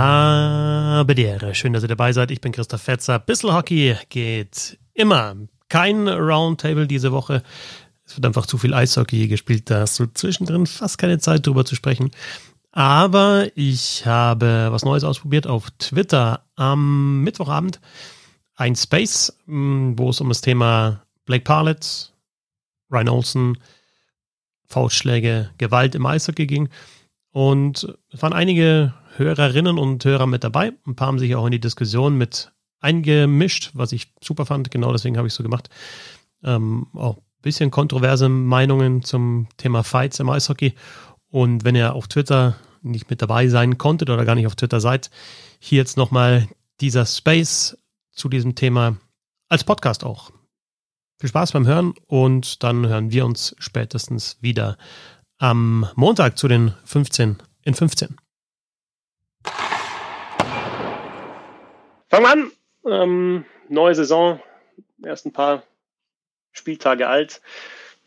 Habe. Schön, dass ihr dabei seid. Ich bin Christoph Fetzer. Bissl Hockey geht immer. Kein Roundtable diese Woche. Es wird einfach zu viel Eishockey gespielt. Da hast du zwischendrin fast keine Zeit drüber zu sprechen. Aber ich habe was Neues ausprobiert auf Twitter am Mittwochabend. Ein Space, hm, wo es um das Thema Blake Parlett, Ryan Olsen, Faustschläge, Gewalt im Eishockey ging. Und es waren einige Hörerinnen und Hörer mit dabei. Ein paar haben sich auch in die Diskussion mit eingemischt, was ich super fand. Genau deswegen habe ich so gemacht. Ähm, auch ein bisschen kontroverse Meinungen zum Thema Fights im Eishockey. Und wenn ihr auf Twitter nicht mit dabei sein konntet oder gar nicht auf Twitter seid, hier jetzt nochmal dieser Space zu diesem Thema als Podcast auch. Viel Spaß beim Hören und dann hören wir uns spätestens wieder am Montag zu den 15 in 15. Fangen wir an. Ähm, neue Saison, erst ein paar Spieltage alt.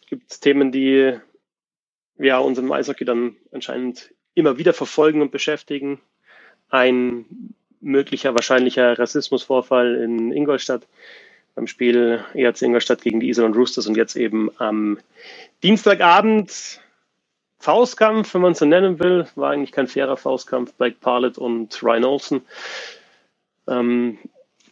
Es gibt Themen, die ja uns im Eishockey dann anscheinend immer wieder verfolgen und beschäftigen. Ein möglicher, wahrscheinlicher Rassismusvorfall in Ingolstadt beim Spiel ERC Ingolstadt gegen die Island Roosters und jetzt eben am Dienstagabend Faustkampf, wenn man es so nennen will, war eigentlich kein fairer Faustkampf, Blake Parlett und Ryan Olsen. Ähm,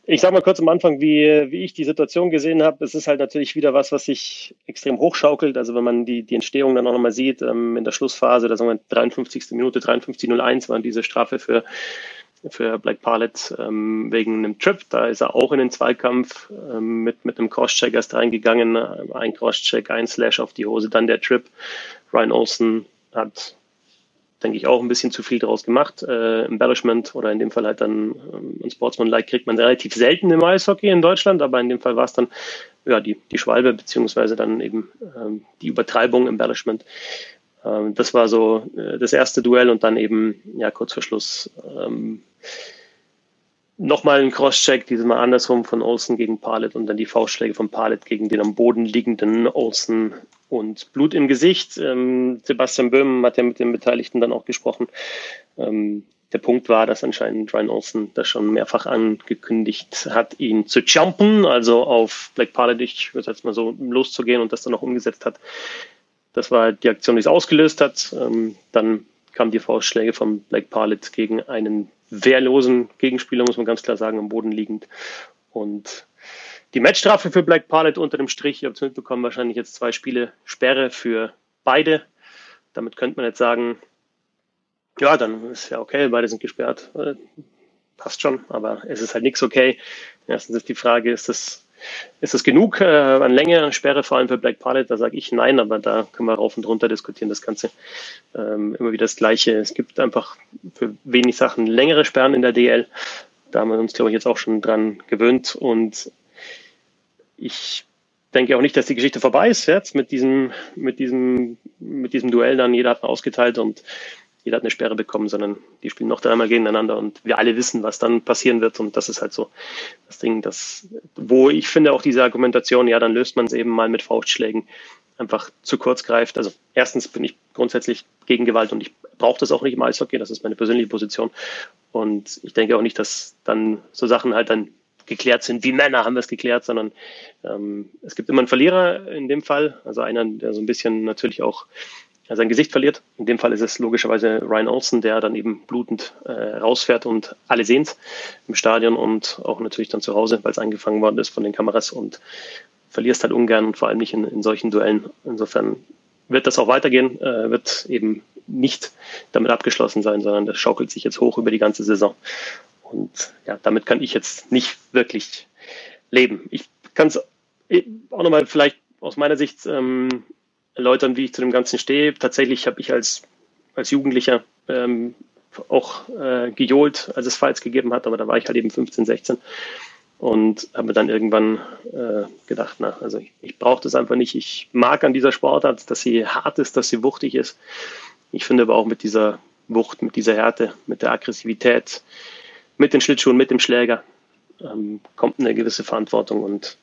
ich sage mal kurz am Anfang, wie, wie ich die Situation gesehen habe. Es ist halt natürlich wieder was, was sich extrem hochschaukelt. Also wenn man die, die Entstehung dann auch nochmal sieht, ähm, in der Schlussphase, da sagen wir 53. Minute, 53.01 war diese Strafe für, für Black Parlett ähm, wegen einem Trip. Da ist er auch in den Zweikampf ähm, mit, mit einem Crosscheck erst reingegangen. Ein Crosscheck, ein Slash auf die Hose, dann der Trip. Ryan Olsen hat, denke ich, auch ein bisschen zu viel daraus gemacht. Äh, Embellishment oder in dem Fall halt dann ähm, ein Sportsman-like kriegt man relativ selten im Eishockey in Deutschland, aber in dem Fall war es dann ja, die, die Schwalbe beziehungsweise dann eben ähm, die Übertreibung, Embellishment. Ähm, das war so äh, das erste Duell und dann eben ja kurz vor Schluss ähm, nochmal ein Crosscheck, dieses Mal andersrum von Olsen gegen Palet und dann die Faustschläge von Palet gegen den am Boden liegenden Olsen und Blut im Gesicht. Ähm, Sebastian Böhm hat ja mit den Beteiligten dann auch gesprochen. Ähm, der Punkt war, dass anscheinend Ryan Olsen das schon mehrfach angekündigt hat, ihn zu jumpen, also auf Black Palet, ich würde jetzt mal so loszugehen und das dann auch umgesetzt hat. Das war die Aktion, die es ausgelöst hat. Ähm, dann kamen die Faustschläge von Black Palet gegen einen wehrlosen Gegenspieler, muss man ganz klar sagen, am Boden liegend. Und die Matchstrafe für Black Palet unter dem Strich, ihr habt es mitbekommen, wahrscheinlich jetzt zwei Spiele Sperre für beide. Damit könnte man jetzt sagen, ja, dann ist ja okay, beide sind gesperrt. Äh, passt schon, aber es ist halt nichts okay. Erstens ist die Frage, ist das ist das genug äh, an Länge, an Sperre, vor allem für Black Pilot? Da sage ich nein, aber da können wir rauf und runter diskutieren, das Ganze. Ähm, immer wieder das Gleiche. Es gibt einfach für wenig Sachen längere Sperren in der DL. Da haben wir uns, glaube ich, jetzt auch schon dran gewöhnt. Und ich denke auch nicht, dass die Geschichte vorbei ist jetzt mit diesem, mit diesem, mit diesem Duell dann. Jeder hat ausgeteilt und jeder hat eine Sperre bekommen, sondern die spielen noch dreimal gegeneinander und wir alle wissen, was dann passieren wird und das ist halt so das Ding, das, wo ich finde auch diese Argumentation, ja, dann löst man es eben mal mit Faustschlägen, einfach zu kurz greift. Also erstens bin ich grundsätzlich gegen Gewalt und ich brauche das auch nicht im Eishockey, das ist meine persönliche Position und ich denke auch nicht, dass dann so Sachen halt dann geklärt sind, wie Männer haben es geklärt, sondern ähm, es gibt immer einen Verlierer in dem Fall, also einer, der so ein bisschen natürlich auch sein Gesicht verliert. In dem Fall ist es logischerweise Ryan Olsen, der dann eben blutend äh, rausfährt und alle sehen es im Stadion und auch natürlich dann zu Hause, weil es eingefangen worden ist von den Kameras und verlierst halt ungern und vor allem nicht in, in solchen Duellen. Insofern wird das auch weitergehen, äh, wird eben nicht damit abgeschlossen sein, sondern das schaukelt sich jetzt hoch über die ganze Saison. Und ja, damit kann ich jetzt nicht wirklich leben. Ich kann es auch nochmal vielleicht aus meiner Sicht ähm, erläutern, wie ich zu dem Ganzen stehe. Tatsächlich habe ich als, als Jugendlicher ähm, auch äh, gejohlt, als es Fights gegeben hat, aber da war ich halt eben 15, 16 und habe mir dann irgendwann äh, gedacht, na, also ich, ich brauche das einfach nicht. Ich mag an dieser Sportart, dass sie hart ist, dass sie wuchtig ist. Ich finde aber auch mit dieser Wucht, mit dieser Härte, mit der Aggressivität, mit den Schlittschuhen, mit dem Schläger ähm, kommt eine gewisse Verantwortung und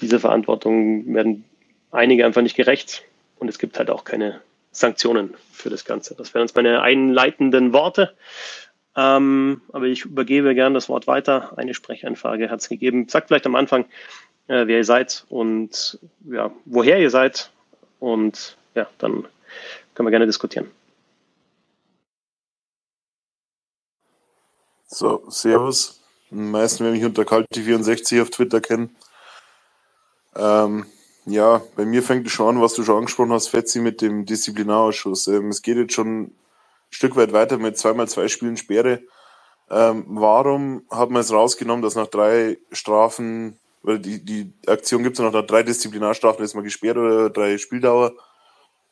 diese Verantwortung werden einige einfach nicht gerecht und es gibt halt auch keine Sanktionen für das Ganze. Das wären jetzt meine einleitenden Worte. Ähm, aber ich übergebe gern das Wort weiter. Eine Sprechanfrage hat es gegeben. Sagt vielleicht am Anfang, äh, wer ihr seid und ja, woher ihr seid. Und ja, dann können wir gerne diskutieren. So, Servus. Die meisten werden mich unter Kalti64 auf Twitter kennen. Ähm, ja, bei mir fängt es schon an, was du schon angesprochen hast, Fetzi, mit dem Disziplinarausschuss. Ähm, es geht jetzt schon ein Stück weit weiter mit zweimal zwei Spielen Sperre. Ähm, warum hat man es rausgenommen, dass nach drei Strafen, weil die, die Aktion gibt es noch nach drei Disziplinarstrafen, ist man gesperrt oder drei Spieldauer,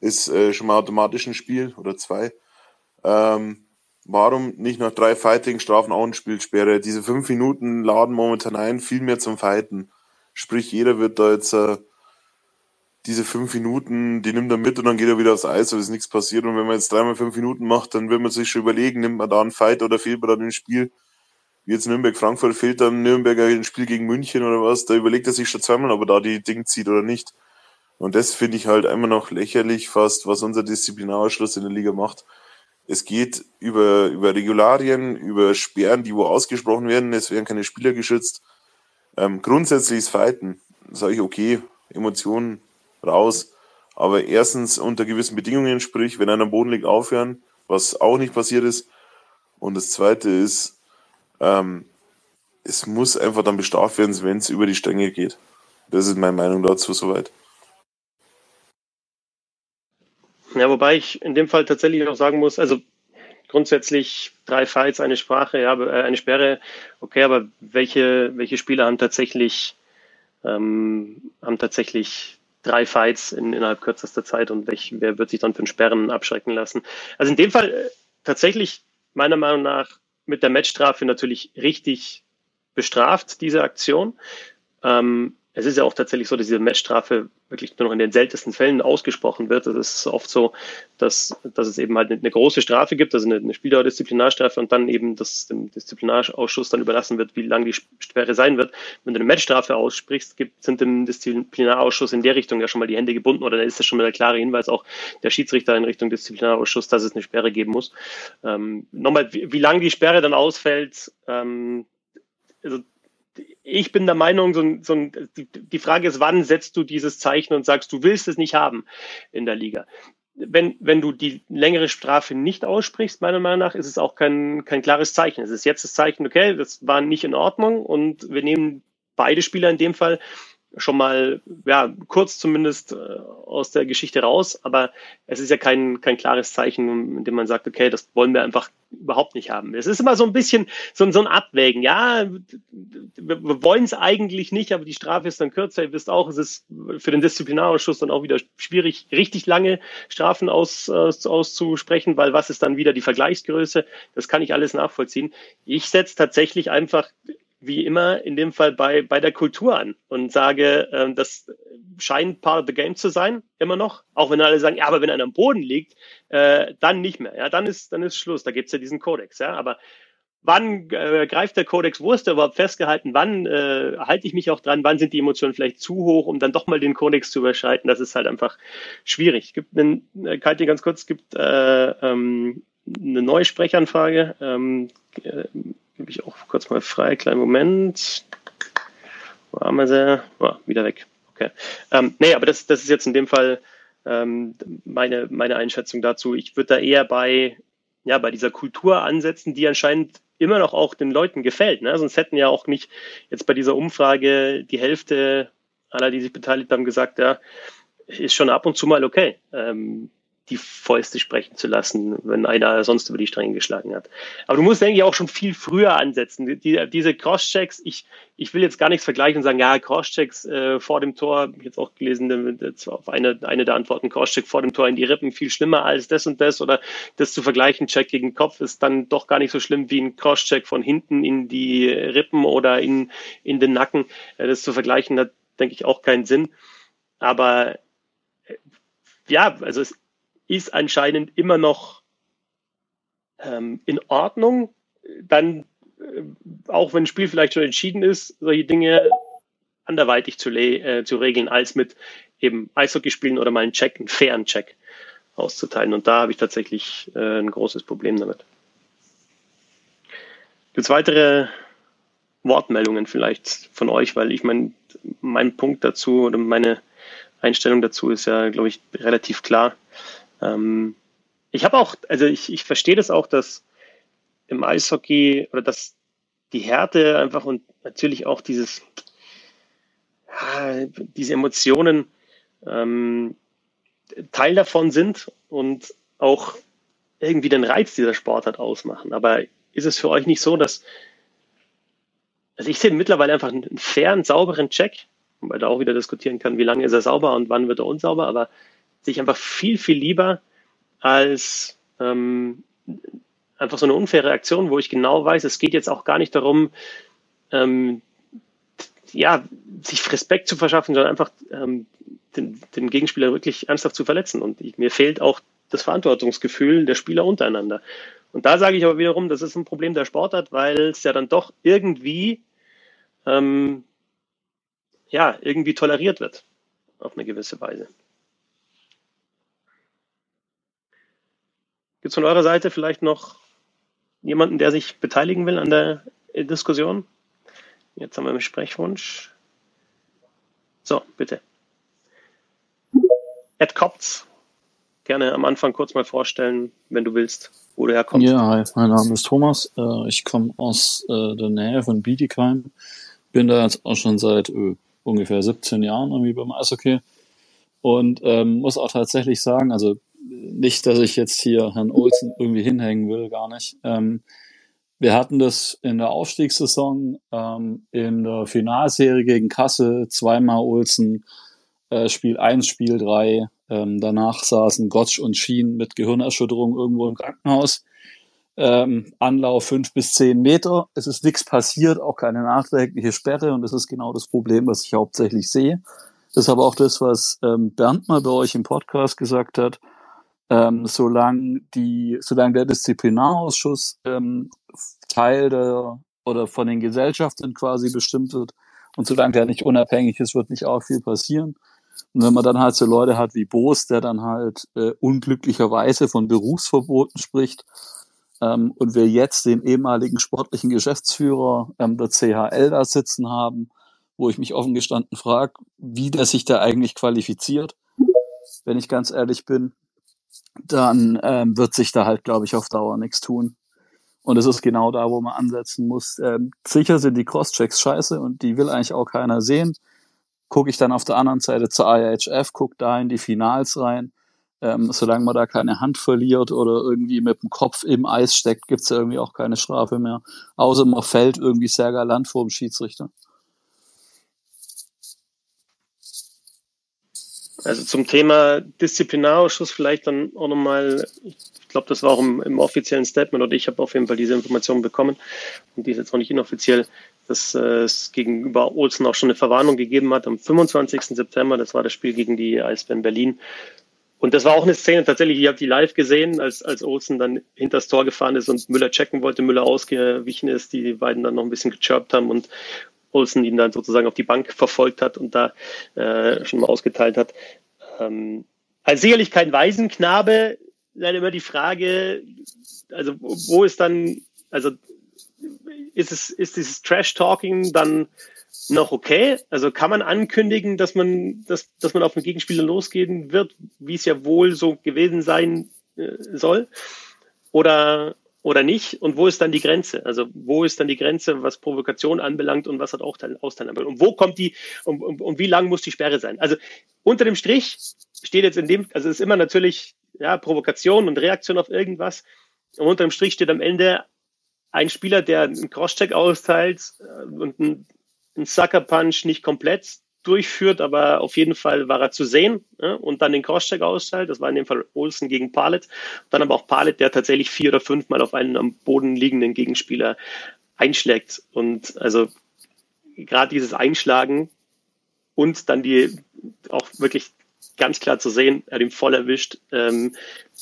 ist äh, schon mal automatisch ein Spiel oder zwei. Ähm, warum nicht nach drei Fighting-Strafen auch ein Spielsperre? Diese fünf Minuten laden momentan ein, viel mehr zum Fighten. Sprich, jeder wird da jetzt äh, diese fünf Minuten, die nimmt er mit und dann geht er wieder aufs Eis, weil ist nichts passiert. Und wenn man jetzt dreimal fünf Minuten macht, dann wird man sich schon überlegen, nimmt man da einen Fight oder fehlt man dann im Spiel. Wie jetzt Nürnberg-Frankfurt fehlt dann Nürnberger ein Spiel gegen München oder was, da überlegt er sich schon zweimal, ob er da die Ding zieht oder nicht. Und das finde ich halt immer noch lächerlich fast, was unser Disziplinarschluss in der Liga macht. Es geht über, über Regularien, über Sperren, die wo ausgesprochen werden. Es werden keine Spieler geschützt. Ähm, grundsätzlich ist Fighten, sage ich, okay, Emotionen raus. Aber erstens unter gewissen Bedingungen, sprich, wenn einer am Boden liegt, aufhören, was auch nicht passiert ist. Und das zweite ist, ähm, es muss einfach dann bestraft werden, wenn es über die Stränge geht. Das ist meine Meinung dazu soweit. Ja, wobei ich in dem Fall tatsächlich auch sagen muss, also grundsätzlich drei Fights, eine Sprache, ja, äh, eine Sperre, okay, aber welche, welche Spieler haben tatsächlich, ähm, haben tatsächlich drei Fights in, innerhalb kürzester Zeit und welch, wer wird sich dann für einen Sperren abschrecken lassen? Also in dem Fall äh, tatsächlich meiner Meinung nach mit der Matchstrafe natürlich richtig bestraft, diese Aktion. Ähm, es ist ja auch tatsächlich so, dass diese Matchstrafe wirklich nur noch in den seltensten Fällen ausgesprochen wird. Es ist oft so, dass, dass es eben halt eine, große Strafe gibt, also eine, eine Spieldauer-Disziplinarstrafe und dann eben das dem Disziplinarausschuss dann überlassen wird, wie lang die Sperre sein wird. Wenn du eine Matchstrafe aussprichst, gibt, sind dem Disziplinarausschuss in der Richtung ja schon mal die Hände gebunden oder dann ist das schon mal der klare Hinweis auch der Schiedsrichter in Richtung Disziplinarausschuss, dass es eine Sperre geben muss. Ähm, nochmal, wie, wie lang die Sperre dann ausfällt, ähm, also ich bin der Meinung, so, so die, die Frage ist, wann setzt du dieses Zeichen und sagst, du willst es nicht haben in der Liga? Wenn, wenn du die längere Strafe nicht aussprichst, meiner Meinung nach, ist es auch kein, kein klares Zeichen. Es ist jetzt das Zeichen, okay, das war nicht in Ordnung und wir nehmen beide Spieler in dem Fall schon mal, ja, kurz zumindest äh, aus der Geschichte raus, aber es ist ja kein, kein klares Zeichen, in dem man sagt, okay, das wollen wir einfach überhaupt nicht haben. Es ist immer so ein bisschen so, so ein Abwägen, ja, wir, wir wollen es eigentlich nicht, aber die Strafe ist dann kürzer. Ihr wisst auch, es ist für den Disziplinarausschuss dann auch wieder schwierig, richtig lange Strafen aus, aus, auszusprechen, weil was ist dann wieder die Vergleichsgröße? Das kann ich alles nachvollziehen. Ich setze tatsächlich einfach wie immer in dem Fall bei, bei der Kultur an und sage, äh, das scheint part of the game zu sein, immer noch. Auch wenn alle sagen, ja, aber wenn einer am Boden liegt, äh, dann nicht mehr. Ja, dann ist, dann ist Schluss. Da gibt's ja diesen Kodex. Ja, aber wann äh, greift der Kodex? Wo ist der überhaupt festgehalten? Wann äh, halte ich mich auch dran? Wann sind die Emotionen vielleicht zu hoch, um dann doch mal den Kodex zu überschreiten? Das ist halt einfach schwierig. Gibt einen, äh, Kalte, ganz kurz, gibt äh, ähm, eine neue Sprechanfrage. Ähm, äh, Gebe ich auch kurz mal frei. Kleinen Moment. Wo haben wir sie? Oh, wieder weg. Okay. Ähm, nee, aber das, das ist jetzt in dem Fall ähm, meine, meine Einschätzung dazu. Ich würde da eher bei, ja, bei dieser Kultur ansetzen, die anscheinend immer noch auch den Leuten gefällt. Ne? Sonst hätten ja auch nicht jetzt bei dieser Umfrage die Hälfte aller, die sich beteiligt haben, gesagt, ja, ist schon ab und zu mal okay. Ähm, die Fäuste sprechen zu lassen, wenn einer sonst über die Stränge geschlagen hat. Aber du musst, denke ich, auch schon viel früher ansetzen. Die, diese Crosschecks, ich, ich will jetzt gar nichts vergleichen und sagen, ja, Crosschecks äh, vor dem Tor, jetzt auch gelesen, jetzt auf eine, eine der Antworten, Crosscheck vor dem Tor in die Rippen viel schlimmer als das und das oder das zu vergleichen, Check gegen Kopf ist dann doch gar nicht so schlimm wie ein Crosscheck von hinten in die Rippen oder in, in den Nacken. Äh, das zu vergleichen hat, denke ich, auch keinen Sinn. Aber äh, ja, also es ist anscheinend immer noch ähm, in Ordnung. Dann, äh, auch wenn ein Spiel vielleicht schon entschieden ist, solche Dinge anderweitig zu, äh, zu regeln, als mit eben Eishockey spielen oder mal einen Check, einen fairen Check auszuteilen. Und da habe ich tatsächlich äh, ein großes Problem damit. Gibt es weitere Wortmeldungen vielleicht von euch? Weil ich mein, mein Punkt dazu oder meine Einstellung dazu ist ja, glaube ich, relativ klar. Ähm, ich habe auch, also ich, ich verstehe das auch, dass im Eishockey oder dass die Härte einfach und natürlich auch dieses, diese Emotionen ähm, Teil davon sind und auch irgendwie den Reiz dieser Sportart ausmachen. Aber ist es für euch nicht so, dass, also ich sehe mittlerweile einfach einen fairen, sauberen Check, weil da auch wieder diskutieren kann, wie lange ist er sauber und wann wird er unsauber, aber sehe ich einfach viel, viel lieber als ähm, einfach so eine unfaire Aktion, wo ich genau weiß, es geht jetzt auch gar nicht darum, ähm, ja, sich Respekt zu verschaffen, sondern einfach ähm, den, den Gegenspieler wirklich ernsthaft zu verletzen. Und ich, mir fehlt auch das Verantwortungsgefühl der Spieler untereinander. Und da sage ich aber wiederum, das ist ein Problem der Sportart, weil es ja dann doch irgendwie, ähm, ja, irgendwie toleriert wird auf eine gewisse Weise. Gibt es von eurer Seite vielleicht noch jemanden, der sich beteiligen will an der Diskussion? Jetzt haben wir einen Sprechwunsch. So, bitte. Ed Kopz, gerne am Anfang kurz mal vorstellen, wenn du willst, wo du herkommst. Ja, hi, mein Name ist Thomas. Äh, ich komme aus äh, der Nähe von Bietigheim. Bin da jetzt auch schon seit äh, ungefähr 17 Jahren irgendwie beim Eishockey. Und ähm, muss auch tatsächlich sagen, also nicht, dass ich jetzt hier Herrn Olsen irgendwie hinhängen will, gar nicht. Ähm, wir hatten das in der Aufstiegssaison, ähm, in der Finalserie gegen Kassel, zweimal Olsen, äh, Spiel 1, Spiel 3. Ähm, danach saßen Gottsch und Schien mit Gehirnerschütterung irgendwo im Krankenhaus. Ähm, Anlauf fünf bis zehn Meter. Es ist nichts passiert, auch keine nachträgliche Sperre und das ist genau das Problem, was ich hauptsächlich sehe. Das ist aber auch das, was ähm, Bernd mal bei euch im Podcast gesagt hat ähm, solange die, solange der Disziplinarausschuss ähm, Teil der oder von den Gesellschaften quasi bestimmt wird und solange der nicht unabhängig ist, wird nicht auch viel passieren. Und wenn man dann halt so Leute hat wie Boos, der dann halt äh, unglücklicherweise von Berufsverboten spricht, ähm, und wir jetzt den ehemaligen sportlichen Geschäftsführer ähm, der CHL da sitzen haben, wo ich mich offen gestanden frage, wie der sich da eigentlich qualifiziert, wenn ich ganz ehrlich bin dann ähm, wird sich da halt, glaube ich, auf Dauer nichts tun. Und es ist genau da, wo man ansetzen muss. Ähm, sicher sind die Crosschecks scheiße und die will eigentlich auch keiner sehen. Gucke ich dann auf der anderen Seite zur IHF, guck da in die Finals rein. Ähm, solange man da keine Hand verliert oder irgendwie mit dem Kopf im Eis steckt, gibt's ja irgendwie auch keine Strafe mehr. Außer man fällt irgendwie sehr galant vor dem Schiedsrichter. Also zum Thema Disziplinarausschuss vielleicht dann auch nochmal, ich glaube, das war auch im, im, offiziellen Statement oder ich habe auf jeden Fall diese Information bekommen und die ist jetzt auch nicht inoffiziell, dass äh, es gegenüber Olsen auch schon eine Verwarnung gegeben hat am 25. September, das war das Spiel gegen die Eisbären Berlin. Und das war auch eine Szene, tatsächlich, ich habe die live gesehen, als, als Olsen dann hinter das Tor gefahren ist und Müller checken wollte, Müller ausgewichen ist, die beiden dann noch ein bisschen gechirpt haben und Olsen ihn dann sozusagen auf die Bank verfolgt hat und da äh, schon mal ausgeteilt hat. Ähm, als sicherlich kein Waisenknabe, dann immer die Frage, also wo ist dann, also ist es, ist dieses Trash-Talking dann noch okay? Also kann man ankündigen, dass man, dass, dass man auf den Gegenspieler losgehen wird, wie es ja wohl so gewesen sein äh, soll? Oder oder nicht? Und wo ist dann die Grenze? Also wo ist dann die Grenze, was Provokation anbelangt und was hat auch Austeilen anbelangt? Und wo kommt die und, und, und wie lang muss die Sperre sein? Also unter dem Strich steht jetzt in dem, also es ist immer natürlich ja, Provokation und Reaktion auf irgendwas. Und unter dem Strich steht am Ende ein Spieler, der einen Crosscheck austeilt äh, und einen, Sucker Punch nicht komplett durchführt, aber auf jeden Fall war er zu sehen ja, und dann den Crosscheck austeilt. Das war in dem Fall Olsen gegen Palet. Dann aber auch Palet, der tatsächlich vier oder fünfmal auf einen am Boden liegenden Gegenspieler einschlägt. Und also gerade dieses Einschlagen und dann die auch wirklich ganz klar zu sehen, er hat ihn voll erwischt, ähm,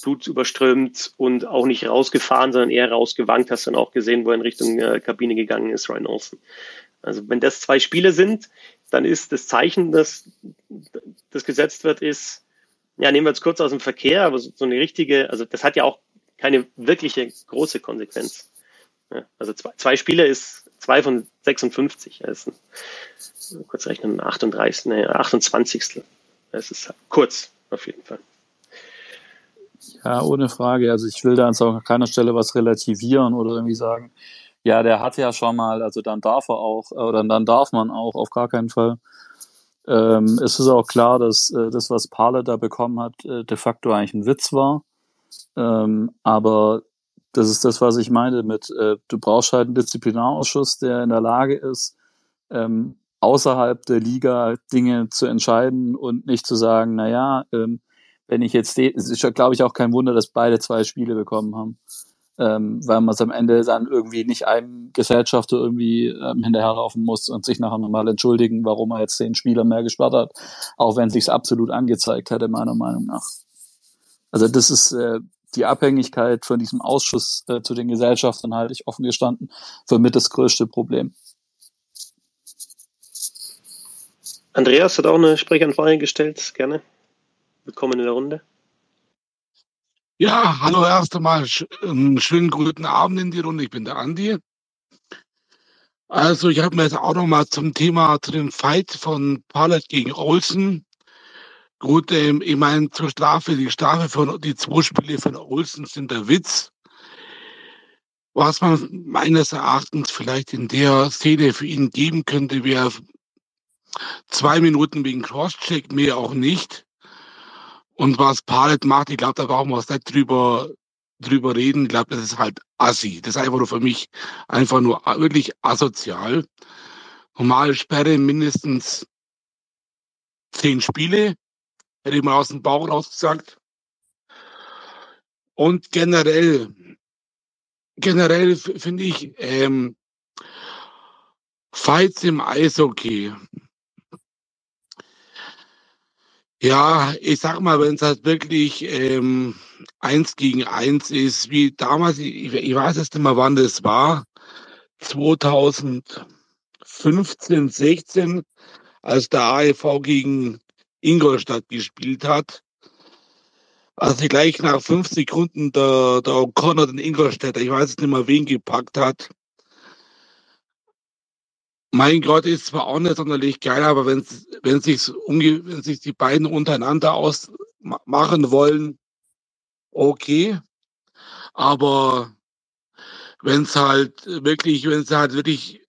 Blut überströmt und auch nicht rausgefahren, sondern eher rausgewankt. Hast dann auch gesehen, wo er in Richtung äh, Kabine gegangen ist, Ryan Olsen. Also wenn das zwei Spiele sind, dann ist das Zeichen, das, das gesetzt wird, ist, ja, nehmen wir jetzt kurz aus dem Verkehr, aber so, so eine richtige, also das hat ja auch keine wirkliche große Konsequenz. Ja, also zwei, zwei Spiele ist zwei von 56. Das ist ein, kurz rechnen, 38, nee, 28. Es ist kurz, auf jeden Fall. Ja, ohne Frage. Also ich will da an keiner Stelle was relativieren oder irgendwie sagen, ja, der hat ja schon mal, also dann darf er auch, oder dann darf man auch, auf gar keinen Fall. Ähm, es ist auch klar, dass äh, das, was Pale da bekommen hat, äh, de facto eigentlich ein Witz war. Ähm, aber das ist das, was ich meine mit, äh, du brauchst halt einen Disziplinarausschuss, der in der Lage ist, ähm, außerhalb der Liga Dinge zu entscheiden und nicht zu sagen, na ja, ähm, wenn ich jetzt, es ist ja, glaube ich, auch kein Wunder, dass beide zwei Spiele bekommen haben, ähm, weil man es am Ende dann irgendwie nicht einem Gesellschafter irgendwie ähm, hinterherlaufen muss und sich nachher nochmal entschuldigen, warum er jetzt den Spieler mehr gesperrt hat, auch wenn es sich absolut angezeigt hätte, meiner Meinung nach. Also das ist äh, die Abhängigkeit von diesem Ausschuss äh, zu den Gesellschaftern halte ich offen gestanden für mit das größte Problem. Andreas hat auch eine Sprechanfrage gestellt, gerne. Willkommen in der Runde. Ja, hallo erst einmal. Einen schönen guten Abend in die Runde. Ich bin der Andi. Also ich habe mir jetzt auch noch mal zum Thema, zu dem Fight von Pallet gegen Olsen. Gut, ähm, ich meine, zur Strafe, die Strafe von, die zwei Spiele von Olsen sind der Witz. Was man meines Erachtens vielleicht in der Szene für ihn geben könnte, wäre zwei Minuten wegen Crosscheck, mehr auch nicht. Und was Palet macht, ich glaube, da brauchen wir uns nicht drüber, drüber reden. Ich glaube, das ist halt assi. Das ist einfach nur für mich einfach nur wirklich asozial. Normale Sperre mindestens zehn Spiele, hätte ich mal aus dem Bauch raus gesagt. Und generell, generell finde ich, ähm, Fights im Eishockey ja, ich sag mal, wenn es halt wirklich ähm, eins gegen eins ist, wie damals, ich, ich weiß jetzt nicht mehr, wann das war, 2015, 16, als der AEV gegen Ingolstadt gespielt hat. Als sie gleich nach fünf Sekunden der, der O'Connor den Ingolstädter, ich weiß nicht mehr, wen gepackt hat, mein Gott, ist zwar auch nicht sonderlich geil, aber wenn, wenn, sich wenn sich die beiden untereinander ausmachen wollen, okay. Aber wenn es halt wirklich, wenn es halt wirklich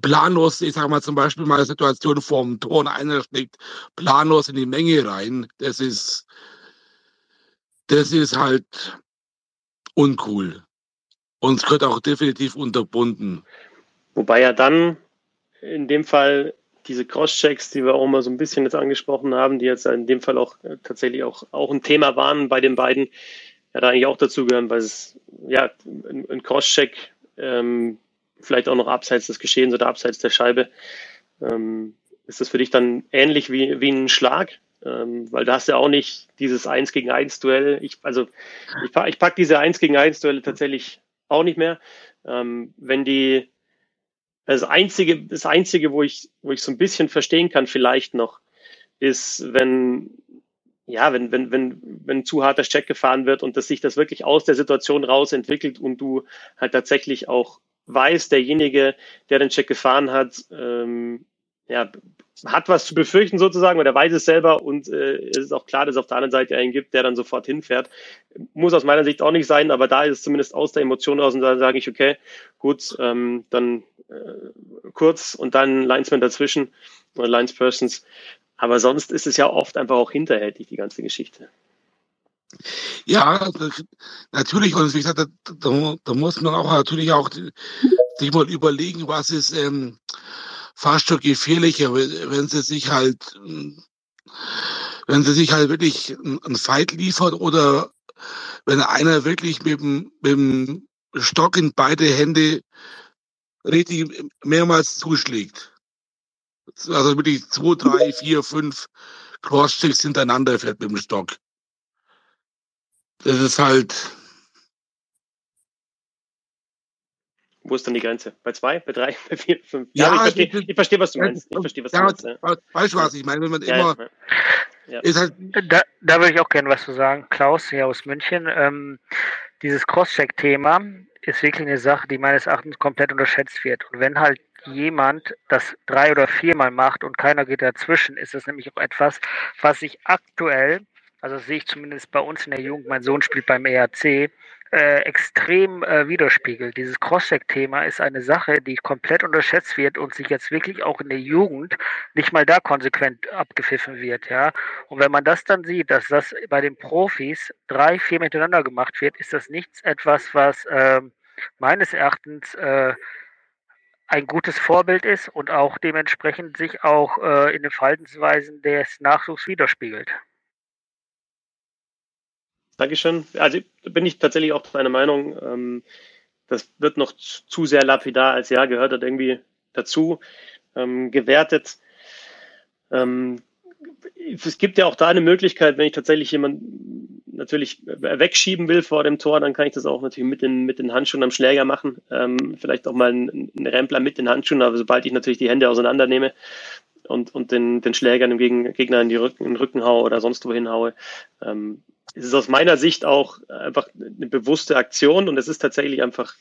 planlos, ich sag mal zum Beispiel mal Situation vorm Tor und einer schlägt planlos in die Menge rein, das ist, das ist halt uncool. Und es gehört auch definitiv unterbunden. Wobei ja dann in dem Fall diese Cross-Checks, die wir auch mal so ein bisschen jetzt angesprochen haben, die jetzt in dem Fall auch äh, tatsächlich auch, auch ein Thema waren bei den beiden, ja, da eigentlich auch dazu gehören, weil es, ja, ein, Cross-Check, ähm, vielleicht auch noch abseits des Geschehens oder abseits der Scheibe, ähm, ist das für dich dann ähnlich wie, wie ein Schlag? Ähm, weil da hast du ja auch nicht dieses 1 gegen 1 Duell. Ich, also, ich, ich pack diese 1 gegen 1 Duelle tatsächlich auch nicht mehr. Ähm, wenn die, das einzige, das einzige, wo ich, wo ich so ein bisschen verstehen kann, vielleicht noch, ist, wenn, ja, wenn, wenn, wenn, wenn zu harter Check gefahren wird und dass sich das wirklich aus der Situation raus entwickelt und du halt tatsächlich auch weißt, derjenige, der den Check gefahren hat, ähm, ja, hat was zu befürchten sozusagen, weil er weiß es selber und äh, es ist auch klar, dass es auf der anderen Seite einen gibt, der dann sofort hinfährt. Muss aus meiner Sicht auch nicht sein, aber da ist es zumindest aus der Emotion raus und da sage ich, okay, gut, ähm, dann äh, kurz und dann Linesman dazwischen oder Linespersons. Aber sonst ist es ja oft einfach auch hinterhältig, die ganze Geschichte. Ja, natürlich. Und wie gesagt, da, da, da muss man auch natürlich auch sich mal überlegen, was ist ähm, fast schon gefährlicher, wenn sie sich halt, wenn sie sich halt wirklich einen Fight liefert oder wenn einer wirklich mit dem, mit dem Stock in beide Hände richtig mehrmals zuschlägt. Also wirklich zwei, drei, vier, fünf Crosschecks hintereinander fährt mit dem Stock. Das ist halt. Wo ist dann die Grenze? Bei zwei, bei drei, bei vier, fünf? Ja, ja ich, verstehe, ich verstehe, was du meinst. Ich verstehe, was ja, du meinst. Ja. Weißt du, was ich meine? Wenn man ja, immer. Ja. Ist halt da, da würde ich auch gerne was zu sagen. Klaus hier aus München. Ähm, dieses Crosscheck-Thema ist wirklich eine Sache, die meines Erachtens komplett unterschätzt wird. Und wenn halt jemand das drei oder viermal macht und keiner geht dazwischen, ist das nämlich auch etwas, was sich aktuell, also sehe ich zumindest bei uns in der Jugend, mein Sohn spielt beim ERC, äh, extrem äh, widerspiegelt. Dieses Crosscheck-Thema ist eine Sache, die komplett unterschätzt wird und sich jetzt wirklich auch in der Jugend nicht mal da konsequent abgepfiffen wird, ja. Und wenn man das dann sieht, dass das bei den Profis drei, vier miteinander gemacht wird, ist das nichts etwas, was äh, meines Erachtens äh, ein gutes Vorbild ist und auch dementsprechend sich auch äh, in den Verhaltensweisen des Nachwuchs widerspiegelt. Dankeschön. Also bin ich tatsächlich auch meiner Meinung. Ähm, das wird noch zu sehr lapidar als ja, gehört hat irgendwie dazu ähm, gewertet. Ähm, es gibt ja auch da eine Möglichkeit, wenn ich tatsächlich jemanden natürlich wegschieben will vor dem Tor, dann kann ich das auch natürlich mit den, mit den Handschuhen am Schläger machen. Ähm, vielleicht auch mal einen, Rempler mit den Handschuhen, aber sobald ich natürlich die Hände auseinander nehme und, und den, den Schläger dem Gegner in, die Rücken, in den Rücken haue oder sonst wohin haue, ähm, es ist aus meiner Sicht auch einfach eine bewusste Aktion und es ist tatsächlich einfach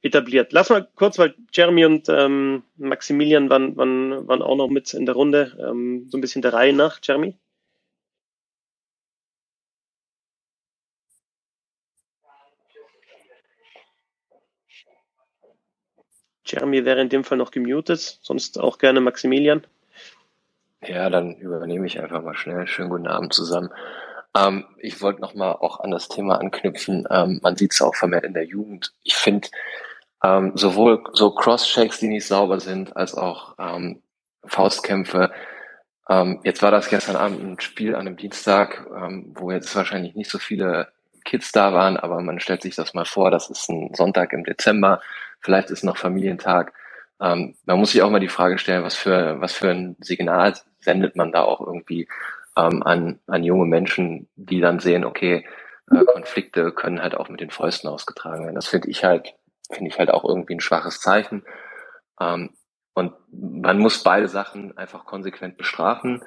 etabliert. Lass mal kurz, weil Jeremy und ähm, Maximilian waren, waren, waren auch noch mit in der Runde, ähm, so ein bisschen der Reihe nach. Jeremy? Jeremy wäre in dem Fall noch gemutet, sonst auch gerne Maximilian. Ja, dann übernehme ich einfach mal schnell. Schönen guten Abend zusammen. Ähm, ich wollte nochmal auch an das Thema anknüpfen. Ähm, man sieht es auch vermehrt in der Jugend. Ich finde ähm, sowohl so Cross-Checks, die nicht sauber sind, als auch ähm, Faustkämpfe. Ähm, jetzt war das gestern Abend ein Spiel an einem Dienstag, ähm, wo jetzt wahrscheinlich nicht so viele Kids da waren, aber man stellt sich das mal vor, das ist ein Sonntag im Dezember, vielleicht ist noch Familientag. Ähm, man muss sich auch mal die Frage stellen, was für, was für ein Signal sendet man da auch irgendwie ähm, an, an junge Menschen, die dann sehen, okay, äh, Konflikte können halt auch mit den Fäusten ausgetragen werden. Das finde ich halt, finde ich halt auch irgendwie ein schwaches Zeichen. Ähm, und man muss beide Sachen einfach konsequent bestrafen.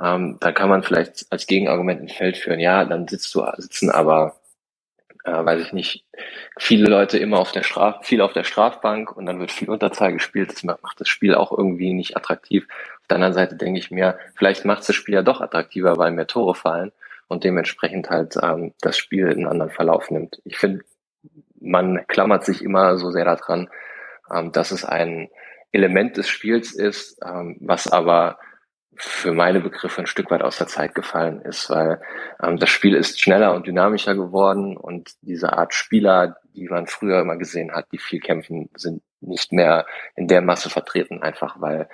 Ähm, da kann man vielleicht als Gegenargument ins Feld führen, ja, dann sitzt du, sitzen aber, äh, weiß ich nicht, viele Leute immer auf der Straf, viel auf der Strafbank und dann wird viel Unterzahl gespielt. Das macht das Spiel auch irgendwie nicht attraktiv. Auf der anderen Seite denke ich mir, vielleicht macht das Spiel ja doch attraktiver, weil mehr Tore fallen und dementsprechend halt ähm, das Spiel einen anderen Verlauf nimmt. Ich finde, man klammert sich immer so sehr daran, ähm, dass es ein Element des Spiels ist, ähm, was aber für meine Begriffe ein Stück weit aus der Zeit gefallen ist, weil ähm, das Spiel ist schneller und dynamischer geworden und diese Art Spieler, die man früher immer gesehen hat, die viel kämpfen, sind nicht mehr in der Masse vertreten, einfach weil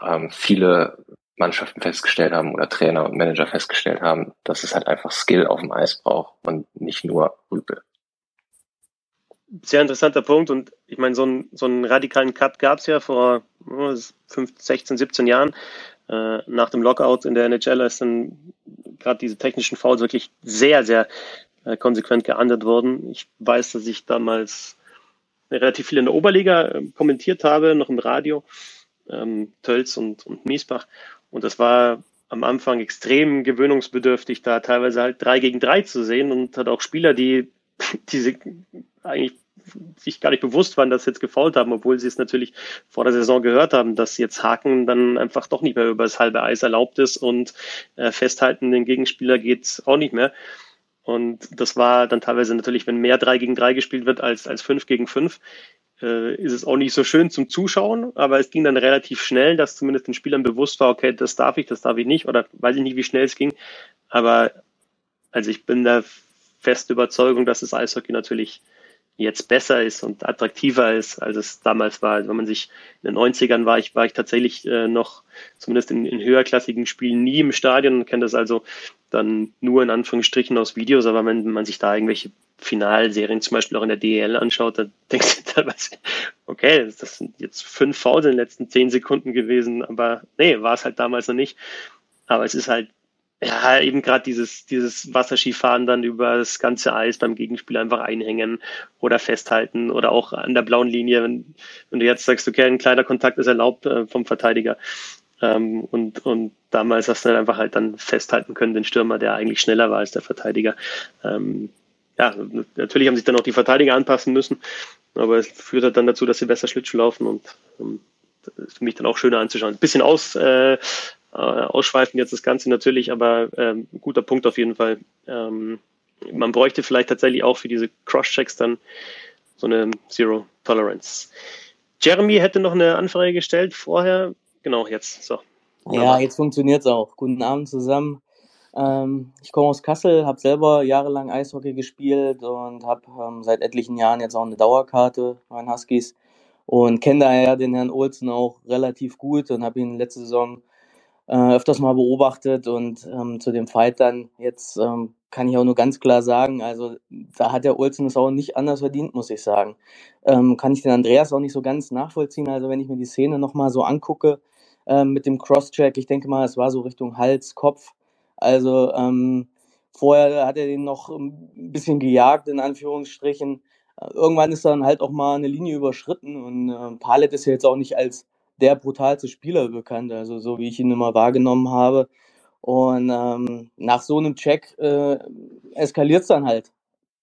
ähm, viele Mannschaften festgestellt haben oder Trainer und Manager festgestellt haben, dass es halt einfach Skill auf dem Eis braucht und nicht nur Rüpel. Sehr interessanter Punkt und ich meine, so einen, so einen radikalen Cut gab es ja vor 15, 16, 17 Jahren. Äh, nach dem Lockout in der NHL ist dann gerade diese technischen Fouls wirklich sehr, sehr äh, konsequent geahndet worden. Ich weiß, dass ich damals relativ viel in der Oberliga äh, kommentiert habe, noch im Radio ähm, Tölz und, und Miesbach. Und das war am Anfang extrem gewöhnungsbedürftig, da teilweise halt drei gegen drei zu sehen und hat auch Spieler, die diese eigentlich sich gar nicht bewusst waren, dass sie jetzt gefault haben, obwohl sie es natürlich vor der Saison gehört haben, dass jetzt Haken dann einfach doch nicht mehr über das halbe Eis erlaubt ist und äh, festhalten den Gegenspieler geht auch nicht mehr. Und das war dann teilweise natürlich, wenn mehr drei gegen drei gespielt wird als, als fünf gegen fünf, äh, ist es auch nicht so schön zum Zuschauen, aber es ging dann relativ schnell, dass zumindest den Spielern bewusst war, okay, das darf ich, das darf ich nicht, oder weiß ich nicht, wie schnell es ging. Aber also ich bin der feste Überzeugung, dass das Eishockey natürlich jetzt besser ist und attraktiver ist, als es damals war. Also wenn man sich in den 90ern war, ich war ich tatsächlich äh, noch, zumindest in, in höherklassigen Spielen, nie im Stadion und kenne das also dann nur in Anführungsstrichen aus Videos, aber wenn man sich da irgendwelche Finalserien zum Beispiel auch in der DEL anschaut, da denkst du teilweise, okay, das sind jetzt fünf Fouls in den letzten zehn Sekunden gewesen, aber nee, war es halt damals noch nicht. Aber es ist halt, ja, eben gerade dieses, dieses Wasserskifahren dann über das ganze Eis beim Gegenspiel einfach einhängen oder festhalten oder auch an der blauen Linie, wenn, wenn du jetzt sagst, okay, ein kleiner Kontakt ist erlaubt äh, vom Verteidiger. Ähm, und, und damals hast du dann einfach halt dann festhalten können, den Stürmer, der eigentlich schneller war als der Verteidiger. Ähm, ja, natürlich haben sich dann auch die Verteidiger anpassen müssen. aber es führt halt dann dazu, dass sie besser Schlittschuh laufen und ähm, das ist für mich dann auch schöner anzuschauen. Ein bisschen aus, äh, äh, ausschweifend jetzt das Ganze natürlich, aber ähm, guter Punkt auf jeden Fall. Ähm, man bräuchte vielleicht tatsächlich auch für diese Cross-Checks dann so eine Zero Tolerance. Jeremy hätte noch eine Anfrage gestellt vorher. Genau, jetzt. So. Ja, jetzt funktioniert es auch. Guten Abend zusammen. Ähm, ich komme aus Kassel, habe selber jahrelang Eishockey gespielt und habe ähm, seit etlichen Jahren jetzt auch eine Dauerkarte bei den Huskies und kenne daher den Herrn Olsen auch relativ gut und habe ihn letzte Saison äh, öfters mal beobachtet und ähm, zu dem Fight dann jetzt ähm, kann ich auch nur ganz klar sagen, also da hat der Olsen es auch nicht anders verdient, muss ich sagen. Ähm, kann ich den Andreas auch nicht so ganz nachvollziehen. Also wenn ich mir die Szene nochmal so angucke ähm, mit dem Crosscheck, ich denke mal, es war so Richtung Hals, Kopf. Also ähm, vorher hat er den noch ein bisschen gejagt, in Anführungsstrichen. Irgendwann ist dann halt auch mal eine Linie überschritten und äh, Palet ist ja jetzt auch nicht als der brutalste Spieler bekannt, also so wie ich ihn immer wahrgenommen habe. Und ähm, nach so einem Check äh, eskaliert es dann halt,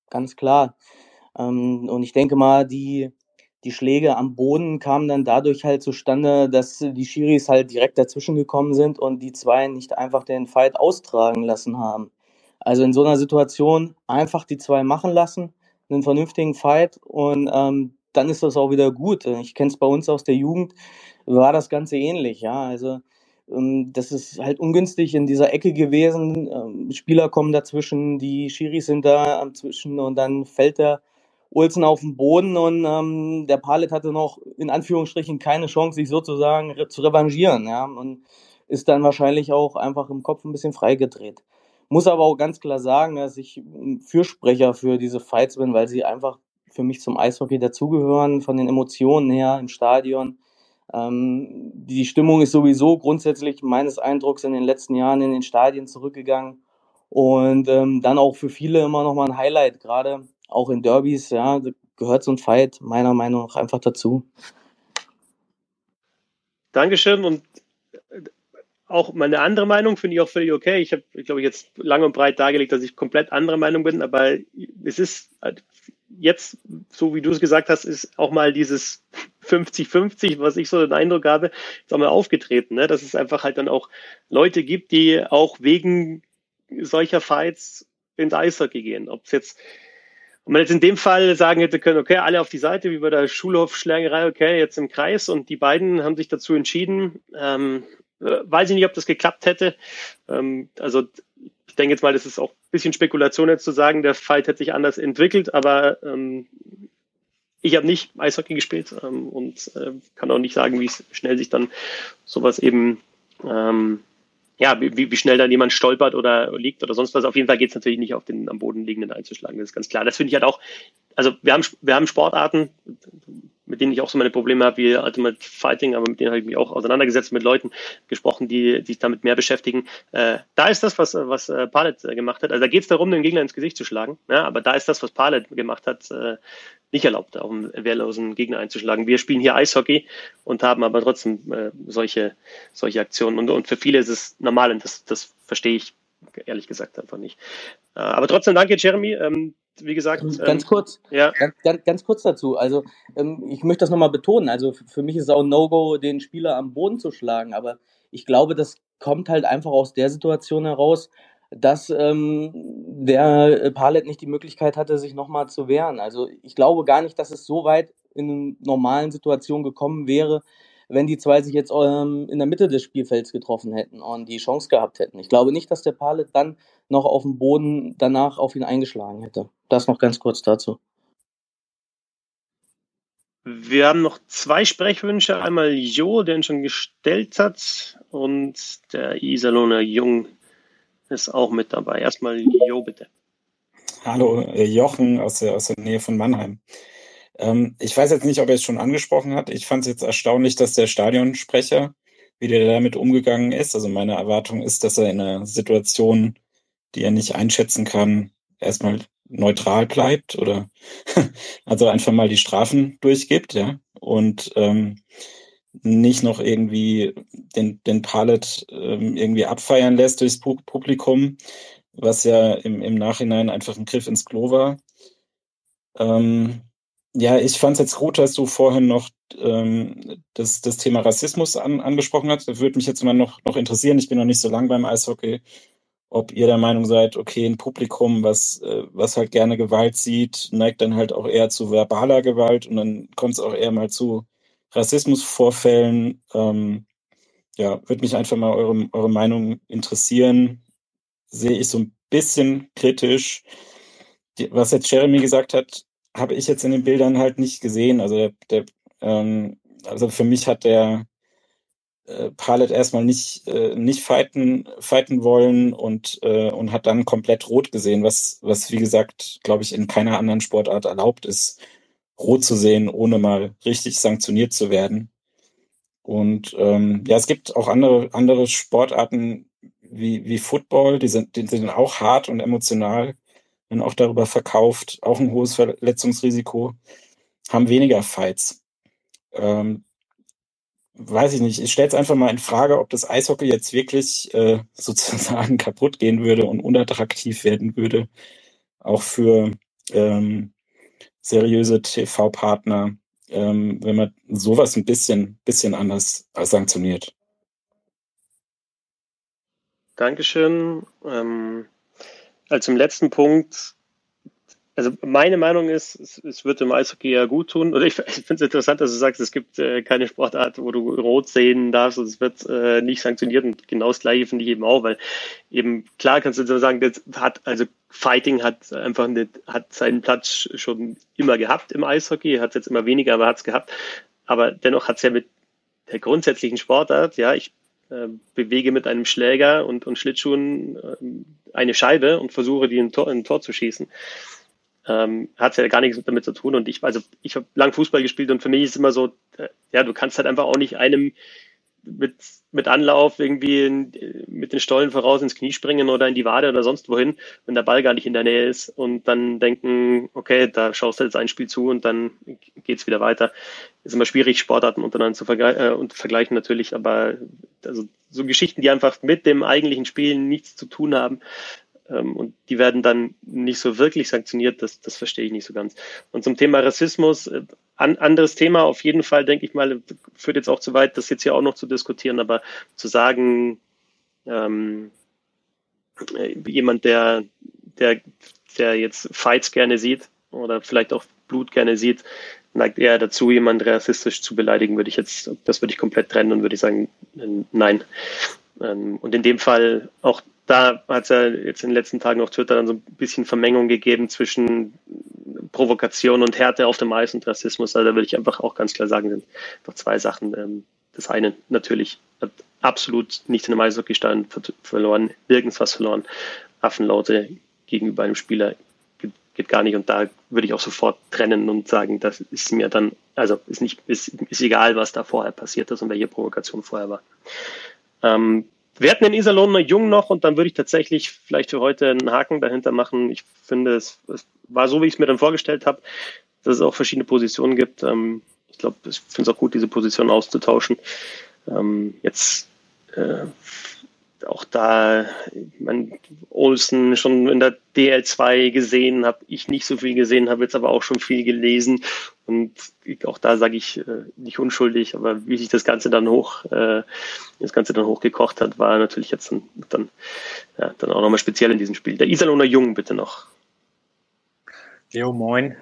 ganz klar. Ähm, und ich denke mal, die, die Schläge am Boden kamen dann dadurch halt zustande, dass die Schiris halt direkt dazwischen gekommen sind und die zwei nicht einfach den Fight austragen lassen haben. Also in so einer Situation einfach die zwei machen lassen, einen vernünftigen Fight und ähm, dann ist das auch wieder gut. Ich kenne es bei uns aus der Jugend, war das Ganze ähnlich, ja. Also ähm, das ist halt ungünstig in dieser Ecke gewesen. Ähm, Spieler kommen dazwischen, die Schiris sind da zwischen und dann fällt der Olsen auf den Boden und ähm, der Palet hatte noch in Anführungsstrichen keine Chance, sich sozusagen re zu revanchieren, ja, und ist dann wahrscheinlich auch einfach im Kopf ein bisschen freigedreht. Muss aber auch ganz klar sagen, dass ich ein Fürsprecher für diese Fights bin, weil sie einfach für mich zum Eishockey dazugehören, von den Emotionen her im Stadion. Ähm, die Stimmung ist sowieso grundsätzlich meines Eindrucks in den letzten Jahren in den Stadien zurückgegangen und ähm, dann auch für viele immer noch mal ein Highlight, gerade auch in Derbys, ja, gehört so ein Fight meiner Meinung nach einfach dazu. Dankeschön und äh, auch meine andere Meinung finde ich auch völlig okay. Ich habe, ich glaube, jetzt lang und breit dargelegt, dass ich komplett andere Meinung bin, aber es ist halt jetzt, so wie du es gesagt hast, ist auch mal dieses 50-50, was ich so den Eindruck habe, ist auch mal aufgetreten, ne? dass es einfach halt dann auch Leute gibt, die auch wegen solcher Fights ins Eishockey gehen. Ob es jetzt, wenn man jetzt in dem Fall sagen hätte können, okay, alle auf die Seite, wie bei der Schulhofschlägerei, okay, jetzt im Kreis und die beiden haben sich dazu entschieden, ähm, weiß ich nicht, ob das geklappt hätte. Ähm, also ich denke jetzt mal, das ist auch ein bisschen Spekulation jetzt zu sagen, der Fight hätte sich anders entwickelt, aber ähm, ich habe nicht Eishockey gespielt ähm, und äh, kann auch nicht sagen, wie schnell sich dann sowas eben, ähm, ja, wie, wie schnell dann jemand stolpert oder liegt oder sonst was. Auf jeden Fall geht es natürlich nicht auf den am Boden liegenden einzuschlagen, das ist ganz klar. Das finde ich halt auch, also wir haben, wir haben Sportarten, mit denen ich auch so meine Probleme habe, wie Ultimate Fighting, aber mit denen habe ich mich auch auseinandergesetzt, mit Leuten gesprochen, die, die sich damit mehr beschäftigen. Äh, da ist das, was, was äh, Palet äh, gemacht hat. Also da geht es darum, den Gegner ins Gesicht zu schlagen. Ja, aber da ist das, was Palet gemacht hat, äh, nicht erlaubt, auch einen wehrlosen Gegner einzuschlagen. Wir spielen hier Eishockey und haben aber trotzdem äh, solche, solche Aktionen. Und, und für viele ist es normal und das, das verstehe ich ehrlich gesagt einfach nicht. Äh, aber trotzdem danke, Jeremy. Ähm, wie gesagt. Ähm, ganz kurz, ja. ganz, ganz, kurz dazu. Also ähm, ich möchte das nochmal betonen. Also für mich ist es auch No-Go, den Spieler am Boden zu schlagen. Aber ich glaube, das kommt halt einfach aus der Situation heraus, dass ähm, der äh, Palet nicht die Möglichkeit hatte, sich nochmal zu wehren. Also ich glaube gar nicht, dass es so weit in einer normalen Situation gekommen wäre, wenn die zwei sich jetzt ähm, in der Mitte des Spielfelds getroffen hätten und die Chance gehabt hätten. Ich glaube nicht, dass der Palet dann noch auf dem Boden danach auf ihn eingeschlagen hätte. Das noch ganz kurz dazu. Wir haben noch zwei Sprechwünsche. Einmal Jo, der ihn schon gestellt hat, und der Iserlohner Jung ist auch mit dabei. Erstmal Jo, bitte. Hallo, äh, Jochen aus der, aus der Nähe von Mannheim. Ähm, ich weiß jetzt nicht, ob er es schon angesprochen hat. Ich fand es jetzt erstaunlich, dass der Stadionsprecher, wie der damit umgegangen ist. Also meine Erwartung ist, dass er in einer Situation, die er nicht einschätzen kann, erstmal neutral bleibt oder also einfach mal die Strafen durchgibt, ja. Und ähm, nicht noch irgendwie den, den Palet ähm, irgendwie abfeiern lässt durchs Publikum, was ja im, im Nachhinein einfach ein Griff ins Klo war. Ähm, ja, ich fand es jetzt gut, dass du vorhin noch ähm, das, das Thema Rassismus an, angesprochen hast. Das würde mich jetzt immer noch, noch interessieren. Ich bin noch nicht so lang beim Eishockey. Ob ihr der Meinung seid, okay, ein Publikum, was, äh, was halt gerne Gewalt sieht, neigt dann halt auch eher zu verbaler Gewalt und dann kommt es auch eher mal zu Rassismusvorfällen. Ähm, ja, würde mich einfach mal eure, eure Meinung interessieren. Sehe ich so ein bisschen kritisch. Die, was jetzt Jeremy gesagt hat, habe ich jetzt in den Bildern halt nicht gesehen. Also der, der ähm, also für mich hat der äh, Palet erstmal nicht äh, nicht fighten fighten wollen und äh, und hat dann komplett rot gesehen, was was wie gesagt glaube ich in keiner anderen Sportart erlaubt ist, rot zu sehen, ohne mal richtig sanktioniert zu werden. Und ähm, ja, es gibt auch andere andere Sportarten wie wie Football, die sind die sind auch hart und emotional werden auch darüber verkauft, auch ein hohes Verletzungsrisiko, haben weniger Fights. Ähm, weiß ich nicht. Ich stelle es einfach mal in Frage, ob das Eishockey jetzt wirklich äh, sozusagen kaputt gehen würde und unattraktiv werden würde, auch für ähm, seriöse TV-Partner, ähm, wenn man sowas ein bisschen, bisschen anders sanktioniert. Dankeschön. Ähm, als im letzten Punkt, also meine Meinung ist, es, es wird dem Eishockey ja gut tun. Oder ich, ich finde es interessant, dass du sagst, es gibt äh, keine Sportart, wo du rot sehen darfst und es wird äh, nicht sanktioniert. Und genau das gleiche finde ich eben auch, weil eben klar kannst du sagen, das hat, also Fighting hat einfach nicht, hat seinen Platz schon immer gehabt im Eishockey, hat es jetzt immer weniger, aber hat es gehabt. Aber dennoch hat es ja mit der grundsätzlichen Sportart, ja, ich äh, bewege mit einem Schläger und, und Schlittschuhen äh, eine Scheibe und versuche, die in ein Tor, in Tor zu schießen. Ähm, hat ja gar nichts damit zu tun. Und ich, also ich habe lang Fußball gespielt und für mich ist immer so, äh, ja, du kannst halt einfach auch nicht einem mit, mit Anlauf irgendwie in, mit den Stollen voraus ins Knie springen oder in die Wade oder sonst wohin, wenn der Ball gar nicht in der Nähe ist und dann denken, okay, da schaust du jetzt ein Spiel zu und dann geht's wieder weiter. Ist immer schwierig, Sportarten untereinander zu vergleichen, äh, und vergleichen natürlich, aber also so Geschichten, die einfach mit dem eigentlichen Spiel nichts zu tun haben, und die werden dann nicht so wirklich sanktioniert, das, das verstehe ich nicht so ganz. Und zum Thema Rassismus, äh, an, anderes Thema, auf jeden Fall, denke ich mal, führt jetzt auch zu weit, das jetzt hier auch noch zu diskutieren, aber zu sagen, ähm, äh, jemand, der, der, der jetzt Fights gerne sieht oder vielleicht auch Blut gerne sieht, neigt eher dazu, jemand rassistisch zu beleidigen, würde ich jetzt, das würde ich komplett trennen und würde ich sagen, nein. Ähm, und in dem Fall auch da hat es ja jetzt in den letzten Tagen auf Twitter dann so ein bisschen Vermengung gegeben zwischen Provokation und Härte auf dem Eis und Rassismus. Also da würde ich einfach auch ganz klar sagen, sind doch zwei Sachen. Ähm, das eine natürlich hat absolut nichts in einem Eishockeystein verloren, nirgends was verloren. Affenlaute gegenüber einem Spieler geht, geht, gar nicht. Und da würde ich auch sofort trennen und sagen, das ist mir dann, also ist nicht, ist, ist egal, was da vorher passiert ist und welche Provokation vorher war. Ähm, wir hatten den Iserlohner Jung noch und dann würde ich tatsächlich vielleicht für heute einen Haken dahinter machen. Ich finde, es, es war so, wie ich es mir dann vorgestellt habe, dass es auch verschiedene Positionen gibt. Ähm, ich glaube, ich finde es auch gut, diese Position auszutauschen. Ähm, jetzt äh, auch da, mein Olsen schon in der DL2 gesehen, habe ich nicht so viel gesehen, habe jetzt aber auch schon viel gelesen und auch da sage ich äh, nicht unschuldig, aber wie sich das Ganze dann hoch, äh, das Ganze dann hochgekocht hat, war natürlich jetzt dann, dann, ja, dann auch nochmal speziell in diesem Spiel. Der Iserlohner Jung bitte noch. Jo, moin.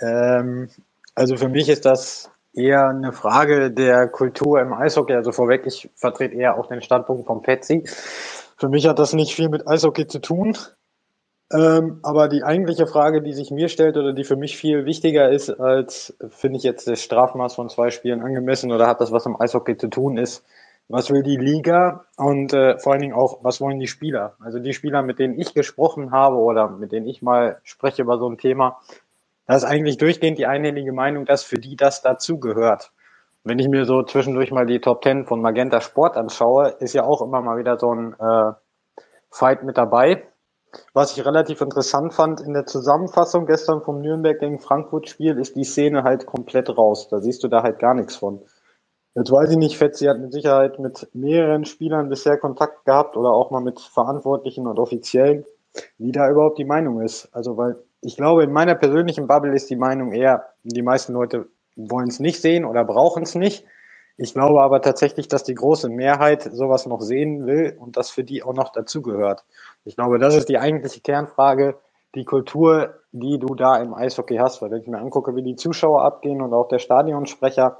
Ähm, also für mich ist das eher eine Frage der Kultur im Eishockey. Also vorweg, ich vertrete eher auch den Standpunkt von Petsy. Für mich hat das nicht viel mit Eishockey zu tun. Ähm, aber die eigentliche Frage, die sich mir stellt oder die für mich viel wichtiger ist, als finde ich jetzt das Strafmaß von zwei Spielen angemessen oder hat das was im Eishockey zu tun, ist, was will die Liga und äh, vor allen Dingen auch, was wollen die Spieler? Also die Spieler, mit denen ich gesprochen habe oder mit denen ich mal spreche über so ein Thema, da ist eigentlich durchgehend die einhellige Meinung, dass für die das dazugehört. Wenn ich mir so zwischendurch mal die Top Ten von Magenta Sport anschaue, ist ja auch immer mal wieder so ein äh, Fight mit dabei. Was ich relativ interessant fand in der Zusammenfassung gestern vom Nürnberg gegen Frankfurt Spiel, ist die Szene halt komplett raus. Da siehst du da halt gar nichts von. Jetzt weiß ich nicht, Fetzi hat mit Sicherheit mit mehreren Spielern bisher Kontakt gehabt oder auch mal mit Verantwortlichen und Offiziellen, wie da überhaupt die Meinung ist. Also, weil ich glaube, in meiner persönlichen Bubble ist die Meinung eher, die meisten Leute wollen es nicht sehen oder brauchen es nicht. Ich glaube aber tatsächlich, dass die große Mehrheit sowas noch sehen will und das für die auch noch dazugehört. Ich glaube, das ist die eigentliche Kernfrage, die Kultur, die du da im Eishockey hast. Weil wenn ich mir angucke, wie die Zuschauer abgehen und auch der Stadionsprecher,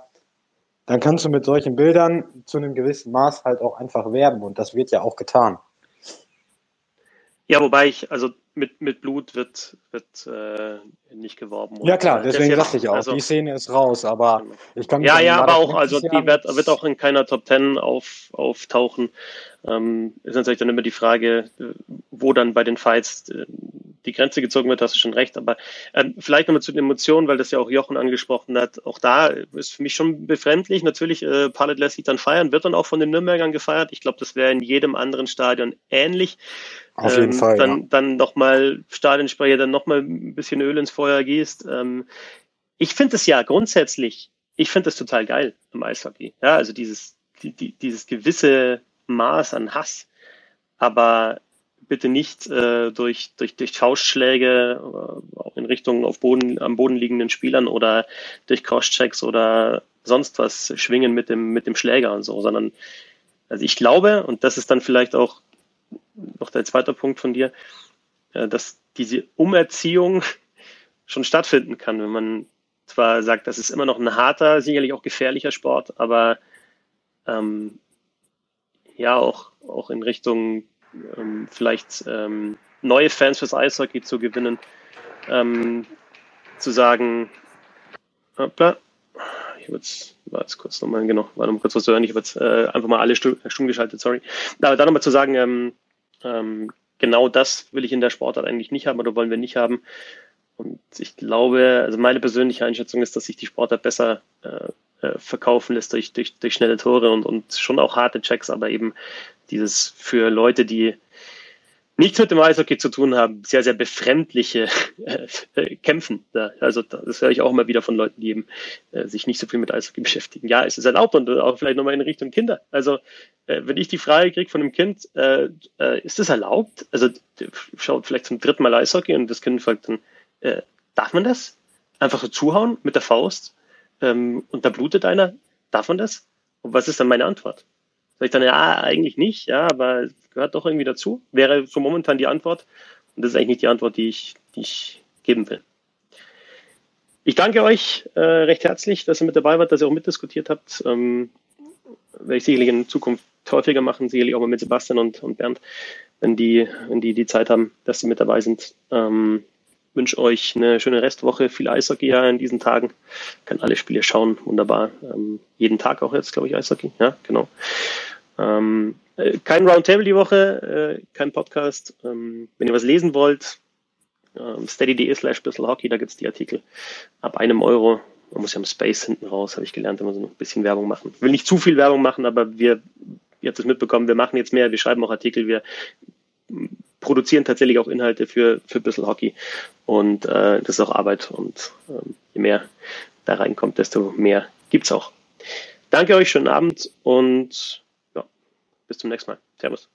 dann kannst du mit solchen Bildern zu einem gewissen Maß halt auch einfach werben und das wird ja auch getan. Ja, wobei ich, also mit, mit Blut wird, wird äh, nicht geworben. Ja klar, deswegen sagte ich auch, also, die Szene ist raus, aber genau. ich kann Ja, ja, aber auch, also die wird, wird auch in keiner Top Ten auf, auftauchen. Ähm, ist natürlich dann immer die Frage, wo dann bei den Fights äh, die Grenze gezogen wird, hast du schon recht. Aber ähm, vielleicht nochmal zu den Emotionen, weil das ja auch Jochen angesprochen hat. Auch da ist für mich schon befremdlich. Natürlich, äh, Pallet lässt sich dann feiern, wird dann auch von den Nürnbergern gefeiert. Ich glaube, das wäre in jedem anderen Stadion ähnlich. Auf jeden ähm, Fall. Dann, ja. dann nochmal Stadionsprecher, dann nochmal ein bisschen Öl ins Feuer gießt. Ähm, ich finde es ja grundsätzlich, ich finde das total geil im Eishockey. Ja, also dieses, die, die, dieses gewisse Maß an Hass. Aber bitte nicht äh, durch, durch, durch Faustschläge äh, in Richtung auf Boden, am Boden liegenden Spielern oder durch Crosschecks oder sonst was schwingen mit dem, mit dem Schläger und so, sondern also ich glaube, und das ist dann vielleicht auch noch der zweite Punkt von dir, dass diese Umerziehung schon stattfinden kann, wenn man zwar sagt, das ist immer noch ein harter, sicherlich auch gefährlicher Sport, aber ähm, ja auch, auch in Richtung ähm, vielleicht ähm, neue Fans fürs Eishockey zu gewinnen, ähm, zu sagen, hoppla, ich habe jetzt, war jetzt kurz nochmal, genau, war noch kurz was zu hören, ich habe jetzt äh, einfach mal alle stumm geschaltet, sorry. Aber dann nochmal zu sagen, ähm, ähm, genau das will ich in der Sportart eigentlich nicht haben oder wollen wir nicht haben. Und ich glaube, also meine persönliche Einschätzung ist, dass sich die Sportart besser äh, äh verkaufen lässt durch, durch, durch schnelle Tore und, und schon auch harte Checks, aber eben dieses für Leute, die nichts mit dem Eishockey zu tun haben, sehr, sehr befremdliche äh, Kämpfen. Also das höre ich auch immer wieder von Leuten, die eben äh, sich nicht so viel mit Eishockey beschäftigen. Ja, es ist erlaubt und auch vielleicht nochmal in Richtung Kinder. Also äh, wenn ich die Frage kriege von einem Kind, äh, äh, ist das erlaubt? Also schaut vielleicht zum dritten Mal Eishockey und das Kind fragt dann, äh, darf man das? Einfach so zuhauen mit der Faust ähm, und da blutet einer? Darf man das? Und was ist dann meine Antwort? Sag ich dann, ja, eigentlich nicht, ja, aber gehört doch irgendwie dazu. Wäre so momentan die Antwort. Und das ist eigentlich nicht die Antwort, die ich, die ich geben will. Ich danke euch äh, recht herzlich, dass ihr mit dabei wart, dass ihr auch mitdiskutiert habt. Ähm, werde ich sicherlich in Zukunft häufiger machen, sicherlich auch mal mit Sebastian und, und Bernd, wenn die, wenn die die Zeit haben, dass sie mit dabei sind. Ähm, wünsche euch eine schöne Restwoche, viel Eishockey ja in diesen Tagen. Kann alle Spiele schauen, wunderbar. Ähm, jeden Tag auch jetzt, glaube ich, Eishockey. Ja, genau. Ähm, äh, kein Roundtable die Woche, äh, kein Podcast. Ähm, wenn ihr was lesen wollt, ähm, steady.de slash Hockey, da gibt's die Artikel ab einem Euro. Man muss ja im Space hinten raus, habe ich gelernt, immer so ein bisschen Werbung machen. Will nicht zu viel Werbung machen, aber wir, ihr habt es mitbekommen, wir machen jetzt mehr, wir schreiben auch Artikel, wir produzieren tatsächlich auch Inhalte für, für Bissl Hockey. Und äh, das ist auch Arbeit. Und ähm, je mehr da reinkommt, desto mehr gibt's auch. Danke euch, schönen Abend und bis zum nächsten Mal. Servus.